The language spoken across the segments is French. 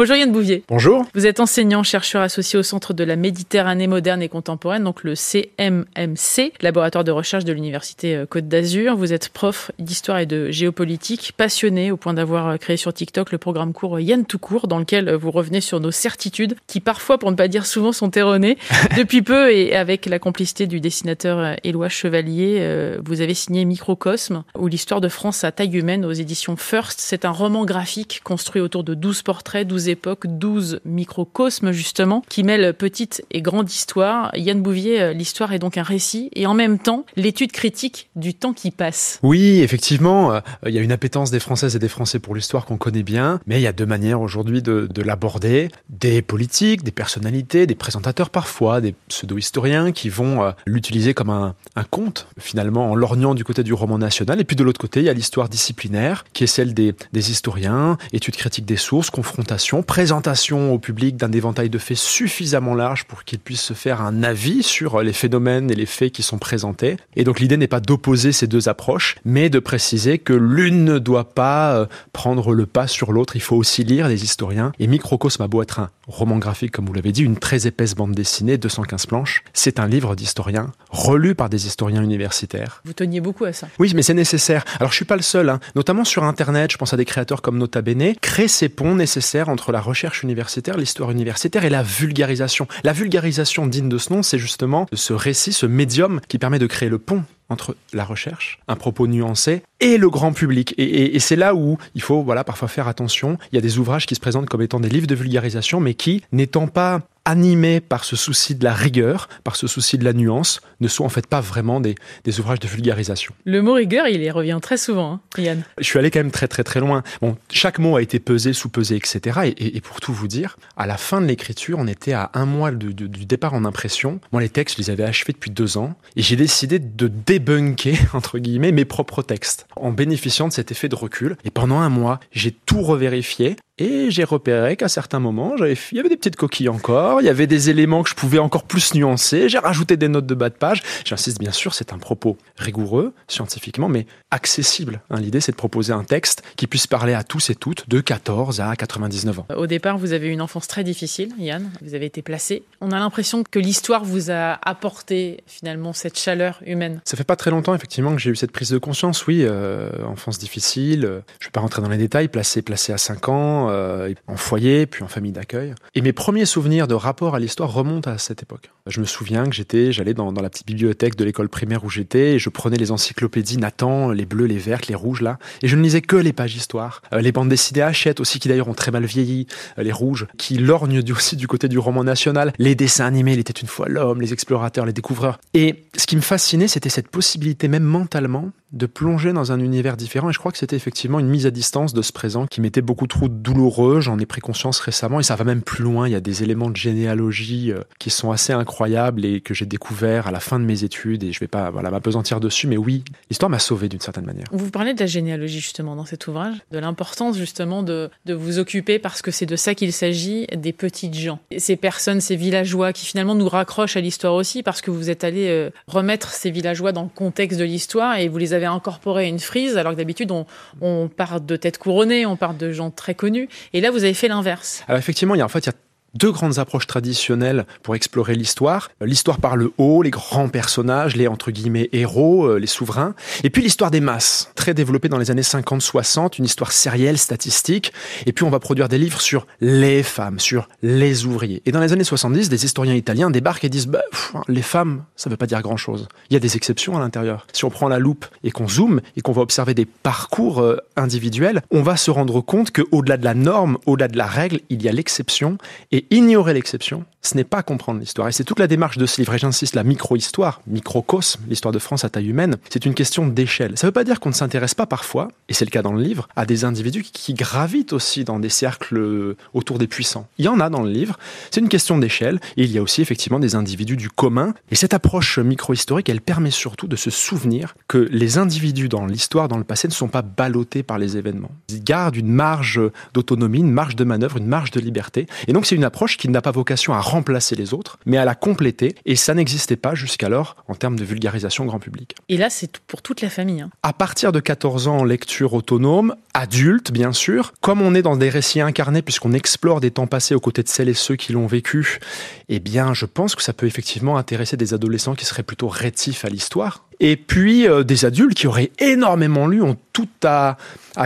Bonjour Yann Bouvier. Bonjour. Vous êtes enseignant, chercheur associé au Centre de la Méditerranée moderne et contemporaine, donc le CMMC, laboratoire de recherche de l'Université euh, Côte d'Azur. Vous êtes prof d'histoire et de géopolitique, passionné au point d'avoir euh, créé sur TikTok le programme court Yann tout court, dans lequel euh, vous revenez sur nos certitudes, qui parfois, pour ne pas dire souvent, sont erronées. Depuis peu, et avec la complicité du dessinateur Éloi Chevalier, vous avez signé Microcosme, ou l'histoire de France à taille humaine aux éditions First. C'est un roman graphique construit autour de 12 portraits, 12 époques, 12 microcosmes justement, qui mêlent petite et grande histoire. Yann Bouvier, euh, l'histoire est donc un récit et en même temps l'étude critique du temps qui passe. Oui, effectivement, euh, il y a une appétence des Françaises et des Français pour l'histoire qu'on connaît bien, mais il y a deux manières aujourd'hui de, de l'aborder. Des politiques, des personnalités, des présentateurs parfois, des pseudo-historiens qui vont euh, l'utiliser comme un, conte, finalement, en lorgnant du côté du roman national. Et puis de l'autre côté, il y a l'histoire disciplinaire, qui est celle des, des historiens, études critiques des sources, confrontation, présentation au public d'un éventail de faits suffisamment large pour qu'il puisse se faire un avis sur les phénomènes et les faits qui sont présentés. Et donc l'idée n'est pas d'opposer ces deux approches, mais de préciser que l'une ne doit pas euh, prendre le pas sur l'autre. Il faut aussi lire les historiens. Et Microcosme a beau être un roman graphique, comme vous l'avez dit, une très épaisse bande dessinée, 215 planches. C'est un livre d'historiens, relu par des historiens universitaires. Vous teniez beaucoup à ça. Oui, mais c'est nécessaire. Alors je suis pas le seul, hein. notamment sur Internet, je pense à des créateurs comme Nota Bene, créer ces ponts nécessaires entre la recherche universitaire, l'histoire universitaire et la vulgarisation. La vulgarisation digne de ce nom, c'est justement ce récit, ce médium qui permet de créer le pont entre la recherche, un propos nuancé, et le grand public. Et, c'est là où il faut voilà parfois faire attention. Il y a des ouvrages qui se présentent comme étant des livres de vulgarisation, mais qui, n'étant pas animés par ce souci de la rigueur, par ce souci de la nuance, ne sont en fait pas vraiment des, des ouvrages de vulgarisation. Le mot rigueur, il y revient très souvent, hein, Yann. Je suis allé quand même très très très loin. Bon, chaque mot a été pesé, sous-pesé, etc. Et, et, pour tout vous dire, à la fin de l'écriture, on était à un mois du départ en impression. Moi, les textes, je les avais achevés depuis deux ans, et j'ai décidé de débunker, entre guillemets, mes propres textes, en bénéficiant de cet effet de recul. Et pendant un mois, j'ai tout revérifié, et j'ai repéré qu'à certains moments, il y avait des petites coquilles encore, il y avait des éléments que je pouvais encore plus nuancer, j'ai rajouté des notes de bas de page. J'insiste bien sûr, c'est un propos rigoureux, scientifiquement, mais accessible. Hein, L'idée, c'est de proposer un texte qui puisse parler à tous et toutes de 14 à 99 ans. Au départ, vous avez eu une enfance très difficile, Yann, vous avez été placé. On a l'impression que l'histoire vous a apporté finalement cette chaleur humaine. Ça fait pas très longtemps, effectivement, que j'ai eu cette prise de conscience, oui, euh, enfance difficile, euh, je vais pas rentrer dans les détails, placé, placé à 5 ans, euh, en foyer, puis en famille d'accueil. Et mes premiers souvenirs de rapport à l'histoire remontent à cette époque. Je me souviens que j'étais, j'allais dans, la petite bibliothèque de l'école primaire où j'étais, et je prenais les encyclopédies Nathan, les bleus, les vertes, les rouges là, et je ne lisais que les pages histoire. Euh, les bandes dessinées Hachette aussi, qui d'ailleurs ont très mal vieilli, euh, les rouges, qui lorgnent aussi du côté du roman national, les dessins animés, il était une fois l'homme, les explorateurs, les découvreurs. Et ce qui me fascinait, c'était cette possibilité, même mentalement, de plonger dans un univers différent. Et je crois que c'était effectivement une mise à distance de ce présent qui m'était beaucoup trop douloureux. J'en ai pris conscience récemment et ça va même plus loin. Il y a des éléments de généalogie euh, qui sont assez incroyables et que j'ai découvert à la fin de mes études. Et je vais pas voilà, m'apesantir dessus, mais oui, l'histoire m'a sauvé d'une certaine manière. Vous parlez de la généalogie justement dans cet ouvrage, de l'importance justement de, de vous occuper parce que c'est de ça qu'il s'agit, des petites gens. Ces personnes, ces villageois qui finalement nous raccrochent à l'histoire aussi parce que vous êtes allé euh, remettre ces villageois dans le contexte de l'histoire et vous les avez incorporé une frise, alors que d'habitude, on, on part de têtes couronnées, on part de gens très connus. Et là, vous avez fait l'inverse. Alors effectivement, il y a en fait, il y a deux grandes approches traditionnelles pour explorer l'histoire. L'histoire par le haut, les grands personnages, les entre guillemets héros, les souverains. Et puis l'histoire des masses, très développée dans les années 50-60, une histoire sérielle, statistique. Et puis on va produire des livres sur les femmes, sur les ouvriers. Et dans les années 70, des historiens italiens débarquent et disent bah, pff, les femmes, ça veut pas dire grand-chose. Il y a des exceptions à l'intérieur. Si on prend la loupe et qu'on zoome et qu'on va observer des parcours euh, individuels, on va se rendre compte que au-delà de la norme, au-delà de la règle, il y a l'exception. Ignorer l'exception, ce n'est pas comprendre l'histoire. Et c'est toute la démarche de ce livre. Et j'insiste, la micro-histoire, microcosme, l'histoire de France à taille humaine, c'est une question d'échelle. Ça ne veut pas dire qu'on ne s'intéresse pas parfois, et c'est le cas dans le livre, à des individus qui gravitent aussi dans des cercles autour des puissants. Il y en a dans le livre. C'est une question d'échelle. Et il y a aussi effectivement des individus du commun. Et cette approche micro-historique, elle permet surtout de se souvenir que les individus dans l'histoire, dans le passé, ne sont pas ballottés par les événements. Ils gardent une marge d'autonomie, une marge de manœuvre, une marge de liberté. Et donc c'est une approche qui n'a pas vocation à remplacer les autres, mais à la compléter, et ça n'existait pas jusqu'alors en termes de vulgarisation grand public. Et là, c'est pour toute la famille. Hein. À partir de 14 ans, lecture autonome, adulte bien sûr, comme on est dans des récits incarnés puisqu'on explore des temps passés aux côtés de celles et ceux qui l'ont vécu, eh bien je pense que ça peut effectivement intéresser des adolescents qui seraient plutôt rétifs à l'histoire. Et puis euh, des adultes qui auraient énormément lu ont tout à,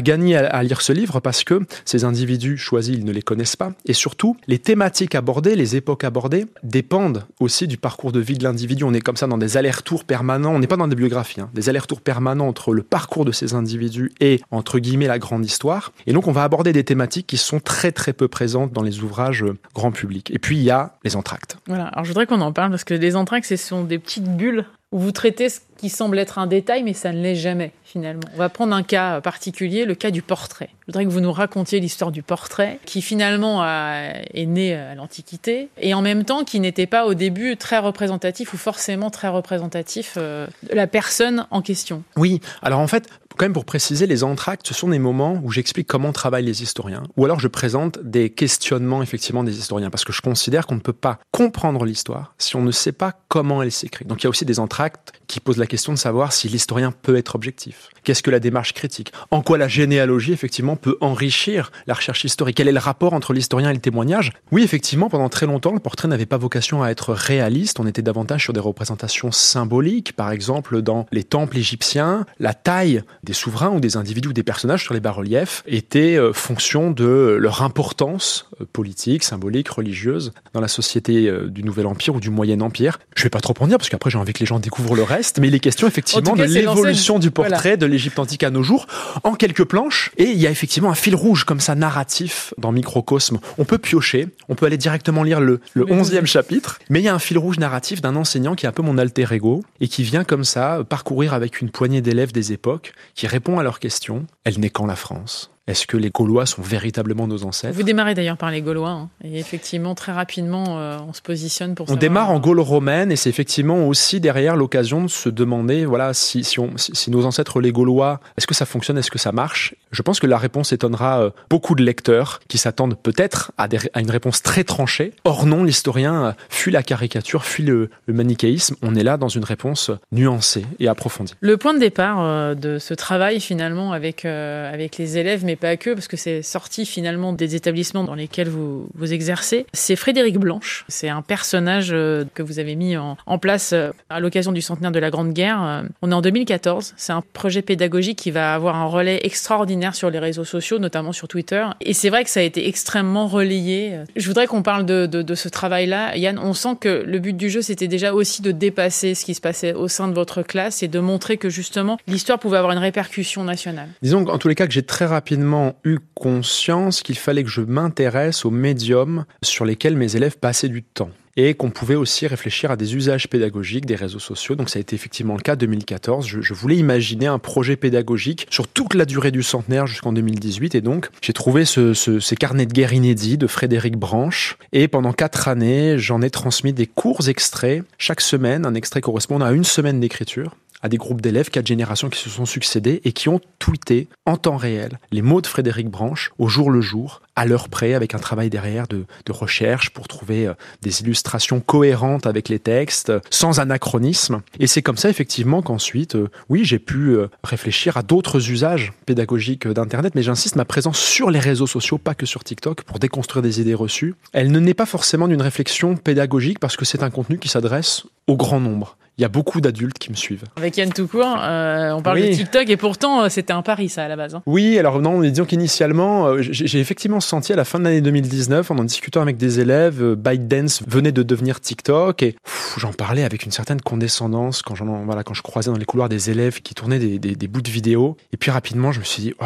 gagner à, lire ce livre parce que ces individus choisis, ils ne les connaissent pas. Et surtout, les thématiques abordées, les époques abordées dépendent aussi du parcours de vie de l'individu. On est comme ça dans des allers-retours permanents, on n'est pas dans des biographies, hein, des allers-retours permanents entre le parcours de ces individus et, entre guillemets, la grande histoire. Et donc on va aborder des thématiques qui sont très très peu présentes dans les ouvrages euh, grand public. Et puis il y a les entractes. Voilà, alors je voudrais qu'on en parle parce que les entractes, ce sont des petites bulles où vous traitez ce qui semble être un détail, mais ça ne l'est jamais finalement. On va prendre un cas particulier, le cas du portrait. Je voudrais que vous nous racontiez l'histoire du portrait, qui finalement est né à l'Antiquité, et en même temps qui n'était pas au début très représentatif ou forcément très représentatif euh, de la personne en question. Oui, alors en fait, quand même pour préciser, les entractes, ce sont des moments où j'explique comment travaillent les historiens, ou alors je présente des questionnements effectivement des historiens, parce que je considère qu'on ne peut pas comprendre l'histoire si on ne sait pas comment elle s'écrit. Donc il y a aussi des entractes qui posent la question de savoir si l'historien peut être objectif. Qu'est-ce que la démarche critique? En quoi la généalogie effectivement peut enrichir la recherche historique? Quel est le rapport entre l'historien et le témoignage? Oui, effectivement, pendant très longtemps, le portrait n'avait pas vocation à être réaliste, on était davantage sur des représentations symboliques, par exemple dans les temples égyptiens, la taille des souverains ou des individus ou des personnages sur les bas-reliefs était euh, fonction de leur importance euh, politique, symbolique, religieuse dans la société euh, du Nouvel Empire ou du Moyen Empire. Je vais pas trop en dire parce qu'après j'ai envie que les gens découvrent le reste, mais il est question effectivement de l'évolution du portrait de l'Égypte antique à nos jours en quelques planches. Et il y a effectivement un fil rouge comme ça narratif dans Microcosme. On peut piocher, on peut aller directement lire le, le 11e chapitre, mais il y a un fil rouge narratif d'un enseignant qui est un peu mon alter ego et qui vient comme ça parcourir avec une poignée d'élèves des époques qui répond à leurs questions. Elle n'est qu'en la France est-ce que les Gaulois sont véritablement nos ancêtres Vous démarrez d'ailleurs par les Gaulois, hein. et effectivement, très rapidement, euh, on se positionne pour On démarre en Gaule romaine, et c'est effectivement aussi derrière l'occasion de se demander, voilà, si, si, on, si, nos ancêtres les Gaulois, est-ce que ça fonctionne, est-ce que ça marche? Je pense que la réponse étonnera euh, beaucoup de lecteurs qui s'attendent peut-être à, à, une réponse très tranchée. Or non, l'historien euh, fuit la caricature, fuit le, le, manichéisme. On est là dans une réponse nuancée et approfondie. Le point de départ de ce travail, finalement, avec, avec les élèves, mais pas que, parce que c'est sorti finalement des établissements dans lesquels vous, vous exercez. C'est Frédéric Blanche. C'est un personnage euh, que vous avez mis en, place euh, à l'occasion du centenaire de la Grande Guerre. Euh, on est en 2014. C'est un projet pédagogique qui va avoir un relais extraordinaire sur les réseaux sociaux, notamment sur Twitter. Et c'est vrai que ça a été extrêmement relayé. Je voudrais qu'on parle de ce travail-là. Yann, on sent que le but du jeu, c'était déjà aussi de dépasser ce qui se passait au sein de votre classe et de montrer que justement l'histoire pouvait avoir une répercussion nationale. Disons en tous les cas que j'ai très rapidement eu conscience qu'il fallait que je m'intéresse aux médiums sur lesquels mes élèves passaient du temps et qu'on pouvait aussi réfléchir à des usages pédagogiques des réseaux sociaux. Donc ça a été effectivement le cas 2014. Je, je voulais imaginer un projet pédagogique sur toute la durée du centenaire jusqu'en 2018 et donc j'ai trouvé ce, ce, ces carnets de guerre inédits de Frédéric Branche et pendant quatre années j'en ai transmis des courts extraits chaque semaine, un extrait correspondant à une semaine d'écriture à des groupes d'élèves, quatre générations qui se sont succédés et qui ont tweeté en temps réel les mots de Frédéric Branche au jour le jour, à l'heure près, avec un travail derrière de, de recherche pour trouver euh, des illustrations cohérentes avec les textes, sans anachronisme. Et c'est comme ça, effectivement, qu'ensuite, euh, oui, j'ai pu euh, réfléchir à d'autres usages pédagogiques d'Internet, mais j'insiste, ma présence sur les réseaux sociaux, pas que sur TikTok, pour déconstruire des idées reçues, elle ne n'est pas forcément d'une réflexion pédagogique parce que c'est un contenu qui s'adresse au grand nombre il y a beaucoup d'adultes qui me suivent. Avec Yann Toucourt, euh, on parle de TikTok et pourtant c'était un pari ça à la base. Hein. Oui, alors non, disons qu'initialement, j'ai effectivement senti à la fin de l'année 2019, en en discutant avec des élèves, euh, ByteDance venait de devenir TikTok et j'en parlais avec une certaine condescendance quand, voilà, quand je croisais dans les couloirs des élèves qui tournaient des, bouts de vidéos. Et puis rapidement, je me suis dit, oh,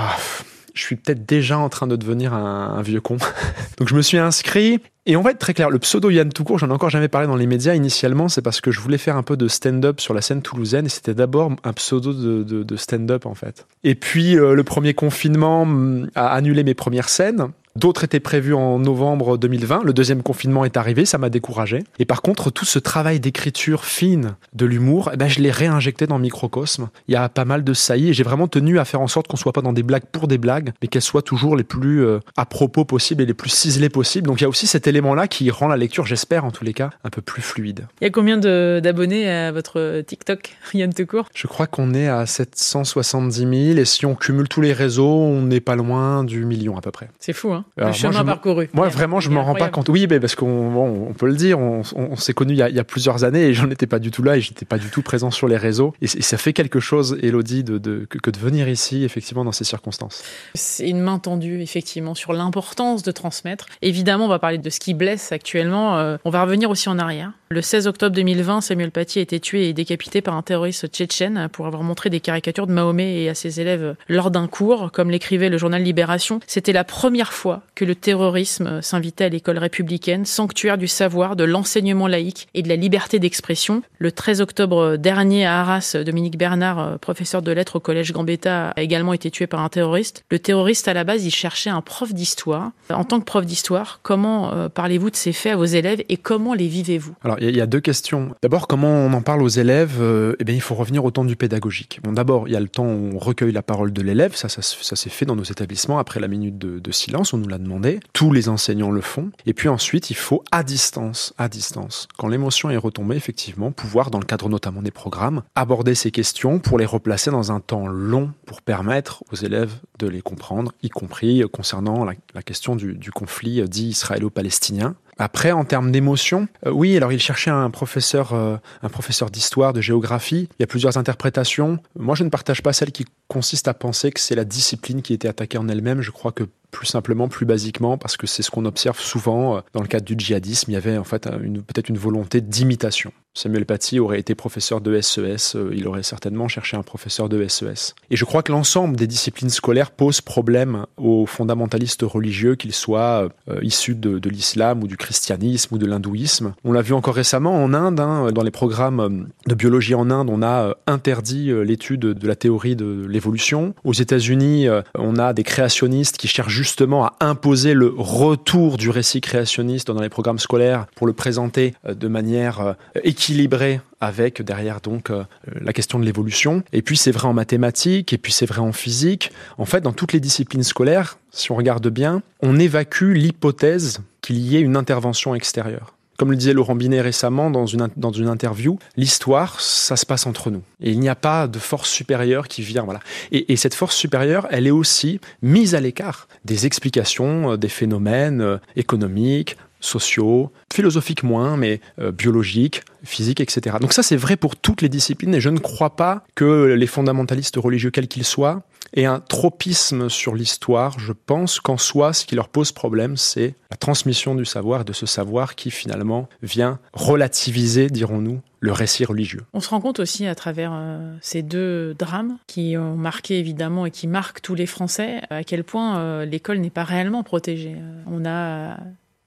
je suis peut-être déjà en train de devenir un, vieux con. Donc je me suis inscrit et on va être très clair, le pseudo Yann tout court, j'en ai encore jamais parlé dans les médias initialement, c'est parce que je voulais faire un peu de stand-up sur la scène toulousaine et c'était d'abord un pseudo de stand-up en fait. Et puis euh, le premier confinement mm, a annulé mes premières scènes D'autres étaient prévus en novembre 2020. Le deuxième confinement est arrivé, ça m'a découragé. Et par contre, tout ce travail d'écriture fine de l'humour, eh ben, je l'ai réinjecté dans Microcosme. Il y a pas mal de saillies et j'ai vraiment tenu à faire en sorte qu'on soit pas dans des blagues pour des blagues, mais qu'elles soient toujours les plus euh, à propos possibles et les plus ciselées possibles. Donc il y a aussi cet élément-là qui rend la lecture, j'espère en tous les cas, un peu plus fluide. Il y a combien d'abonnés à votre TikTok, Yann Tecourt? Je crois qu'on est à 770 000 et si on cumule tous les réseaux, on n'est pas loin du million à peu près. C'est fou, hein? Le chemin parcouru. Moi, vraiment, je m'en rends pas compte. Oui, mais parce qu'on on peut le dire, on, s'est connus il, y a plusieurs années et j'en étais pas du tout là et j'étais pas du tout présent sur les réseaux. Et, ça fait quelque chose, Elodie, de, de, que, de venir ici, effectivement, dans ces circonstances. C'est une main tendue, effectivement, sur l'importance de transmettre. Évidemment, on va parler de ce qui blesse actuellement. Euh, on va revenir aussi en arrière. Le 16 octobre 2020, Samuel Paty a été tué et décapité par un terroriste tchétchène pour avoir montré des caricatures de Mahomet et à ses élèves lors d'un cours. Comme l'écrivait le journal Libération, c'était la première fois que le terrorisme s'invitait à l'école républicaine, sanctuaire du savoir, de l'enseignement laïque et de la liberté d'expression. Le 13 octobre dernier à Arras, Dominique Bernard, professeur de lettres au collège Gambetta, a également été tué par un terroriste. Le terroriste, à la base, il cherchait un prof d'histoire. En tant que prof d'histoire, comment euh, parlez-vous de ces faits à vos élèves et comment les vivez-vous? Il y, a deux questions. D'abord, comment on en parle aux élèves? Euh, Eh bien, il faut revenir au temps du pédagogique. Bon, d'abord, il y a le temps où on recueille la parole de l'élève. Ça, ça, s'est fait dans nos établissements après la minute de, silence. On nous l'a demandé. Tous les enseignants le font. Et puis ensuite, il faut à distance, à distance, quand l'émotion est retombée, effectivement, pouvoir, dans le cadre notamment des programmes, aborder ces questions pour les replacer dans un temps long pour permettre aux élèves de les comprendre, y compris concernant la, question du, conflit dit israélo-palestinien. Après, en termes d'émotion, euh, oui, alors il cherchait un professeur, euh, un professeur d'histoire, de géographie. Il y a plusieurs interprétations. Moi, je ne partage pas celle qui consiste à penser que c'est la discipline qui était attaquée en elle-même. Je crois que plus simplement, plus basiquement, parce que c'est ce qu'on observe souvent euh, dans le cadre du djihadisme. Il y avait en fait peut-être une volonté d'imitation. Samuel Paty aurait été professeur de SES, euh, il aurait certainement cherché un professeur de SES. Et je crois que l'ensemble des disciplines scolaires pose problème aux fondamentalistes religieux, qu'ils soient euh, issus de, l'islam ou du christianisme ou de l'hindouisme. On l'a vu encore récemment en Inde, hein, dans les programmes de biologie en Inde, on a interdit l'étude de la théorie de l'évolution. Aux États-Unis, on a des créationnistes qui cherchent justement à imposer le retour du récit créationniste dans les programmes scolaires pour le présenter euh, de manière euh, équilibrée avec derrière donc euh, la question de l'évolution. Et puis c'est vrai en mathématiques, et puis c'est vrai en physique. En fait, dans toutes les disciplines scolaires, si on regarde bien, on évacue l'hypothèse qu'il y ait une intervention extérieure. Comme le disait Laurent Binet récemment dans une, interview, l'histoire, ça se passe entre nous. Et il n'y a pas de force supérieure qui vient. Voilà. Et, et cette force supérieure, elle est aussi mise à l'écart des explications euh, des phénomènes euh, économiques, sociaux, philosophiques moins, mais euh, biologiques, physiques, etc. Donc ça, c'est vrai pour toutes les disciplines et je ne crois pas que les fondamentalistes religieux, quels qu'ils soient, aient un tropisme sur l'histoire. Je pense qu'en soi, ce qui leur pose problème, c'est la transmission du savoir de ce savoir qui finalement vient relativiser, dirons-nous, le récit religieux. On se rend compte aussi à travers euh, ces deux drames qui ont marqué évidemment et qui marquent tous les Français à quel point euh, l'école n'est pas réellement protégée. on a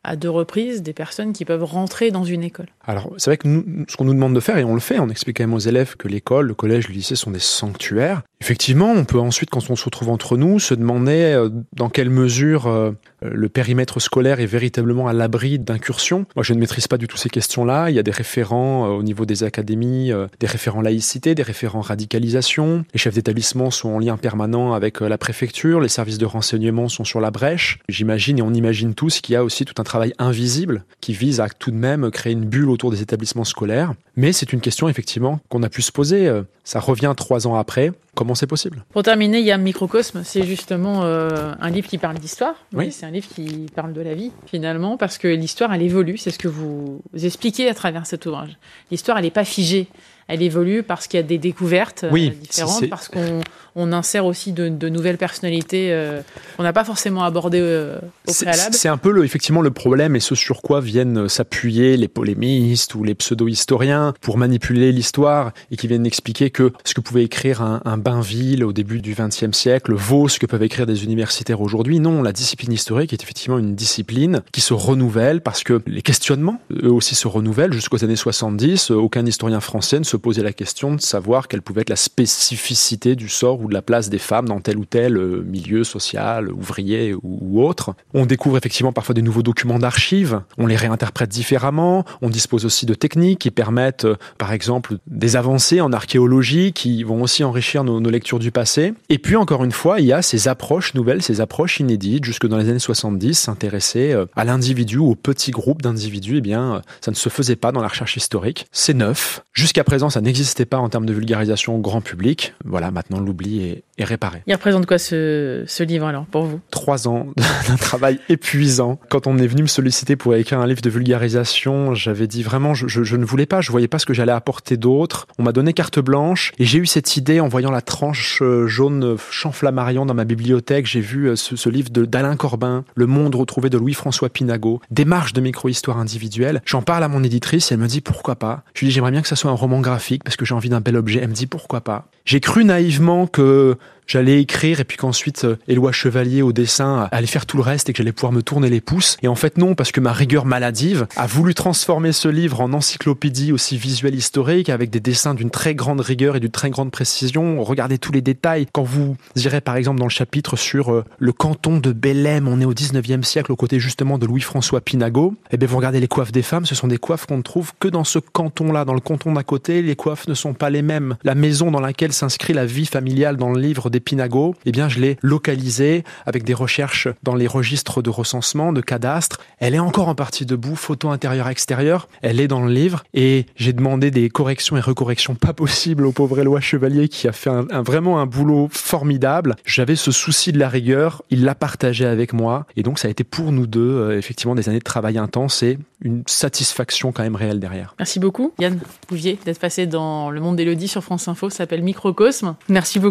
à deux reprises des personnes qui peuvent rentrer dans une école. Alors, c'est vrai que nous, ce qu'on nous demande de faire, et on le fait, on explique quand même aux élèves que l'école, le collège, le lycée sont des sanctuaires. Effectivement, on peut ensuite, quand on se retrouve entre nous, se demander euh, dans quelle mesure euh, le périmètre scolaire est véritablement à l'abri d'incursions. Moi, je ne maîtrise pas du tout ces questions-là. Il y a des référents euh, au niveau des académies, des référents laïcité, des référents radicalisation. Les chefs d'établissement sont en lien permanent avec la préfecture. Les services de renseignement sont sur la brèche. J'imagine et on imagine tous qu'il y a aussi tout un travail invisible qui vise à tout de même créer une bulle autour des établissements scolaires. Mais c'est une question effectivement qu'on a pu se poser. Ça revient trois ans après. Comment c'est possible Pour terminer, il y a Microcosme. C'est justement euh, un livre qui parle d'histoire. Oui. C'est un livre qui parle de la vie, finalement, parce que l'histoire, elle évolue. C'est ce que vous expliquez à travers cet ouvrage. L'histoire, elle n'est pas figée elle évolue parce qu'il y a des découvertes euh, différentes, parce qu'on on insère aussi de, nouvelles personnalités euh, qu'on n'a pas forcément abordées euh, au préalable. C'est un peu le, effectivement le problème et ce sur quoi viennent s'appuyer les polémistes ou les pseudo-historiens pour manipuler l'histoire et qui viennent expliquer que ce que pouvait écrire un, un Bainville au début du XXe siècle vaut ce que peuvent écrire des universitaires aujourd'hui. Non, la discipline historique est effectivement une discipline qui se renouvelle parce que les questionnements, eux aussi, se renouvellent. Jusqu'aux années 70, aucun historien français ne se poser la question de savoir quelle pouvait être la spécificité du sort ou de la place des femmes dans tel ou tel euh, milieu social, ouvrier ou autre. On découvre effectivement parfois des nouveaux documents d'archives, on les réinterprète différemment, on dispose aussi de techniques qui permettent, euh, par exemple, des avancées en archéologie qui vont aussi enrichir nos, nos lectures du passé. Et puis, encore une fois, il y a ces approches nouvelles, ces approches inédites, jusque dans les années 70, s'intéresser euh, à l'individu, au petit groupe d'individus, eh bien, ça ne se faisait pas dans la recherche historique. C'est neuf. Jusqu'à présent, ça n'existait pas en termes de vulgarisation au grand public. Voilà, maintenant l'oubli est, est, réparé. Il représente quoi ce, ce livre alors pour vous? Trois ans d'un travail épuisant. Quand on est venu me solliciter pour écrire un livre de vulgarisation, j'avais dit vraiment, je, je, je, ne voulais pas, je voyais pas ce que j'allais apporter d'autre. On m'a donné carte blanche et j'ai eu cette idée en voyant la tranche euh, jaune chanflamarion dans ma bibliothèque. J'ai vu euh, ce, ce livre d'Alain Corbin, Le monde retrouvé de Louis-François Pinago, démarche de micro-histoire individuelle. J'en parle à mon éditrice et elle me dit pourquoi pas? Je lui dis j'aimerais bien que ça soit un roman graphique parce que j'ai envie d'un bel objet. Elle me dit pourquoi pas? J'ai cru naïvement que j'allais écrire et puis qu'ensuite euh, Éloi Chevalier au dessin allait faire tout le reste et que j'allais pouvoir me tourner les pouces. Et en fait non, parce que ma rigueur maladive a voulu transformer ce livre en encyclopédie aussi visuelle historique avec des dessins d'une très grande rigueur et d'une très grande précision. Regardez tous les détails. Quand vous irez par exemple dans le chapitre sur euh, le canton de Bellem, on est au 19e siècle aux côtés justement de Louis-François Pinago, et eh bien vous regardez les coiffes des femmes, ce sont des coiffes qu'on ne trouve que dans ce canton-là. Dans le canton d'à côté, les coiffes ne sont pas les mêmes. La maison dans laquelle s'inscrit la vie familiale dans le livre des Pinago, eh bien, je l'ai localisée avec des recherches dans les registres de recensement, de cadastre. Elle est encore en partie debout, photo intérieure-extérieure. Elle est dans le livre et j'ai demandé des corrections et recorrections pas possibles au pauvre Éloi Chevalier qui a fait vraiment un boulot formidable. J'avais ce souci de la rigueur. Il l'a partagé avec moi et donc ça a été pour nous deux, euh, effectivement, des années de travail intense et une satisfaction quand même réelle derrière. Merci beaucoup, Yann Bouvier, d'être passé dans le monde d'Elodie sur France Info. Ça s'appelle Microcosme. Merci beaucoup.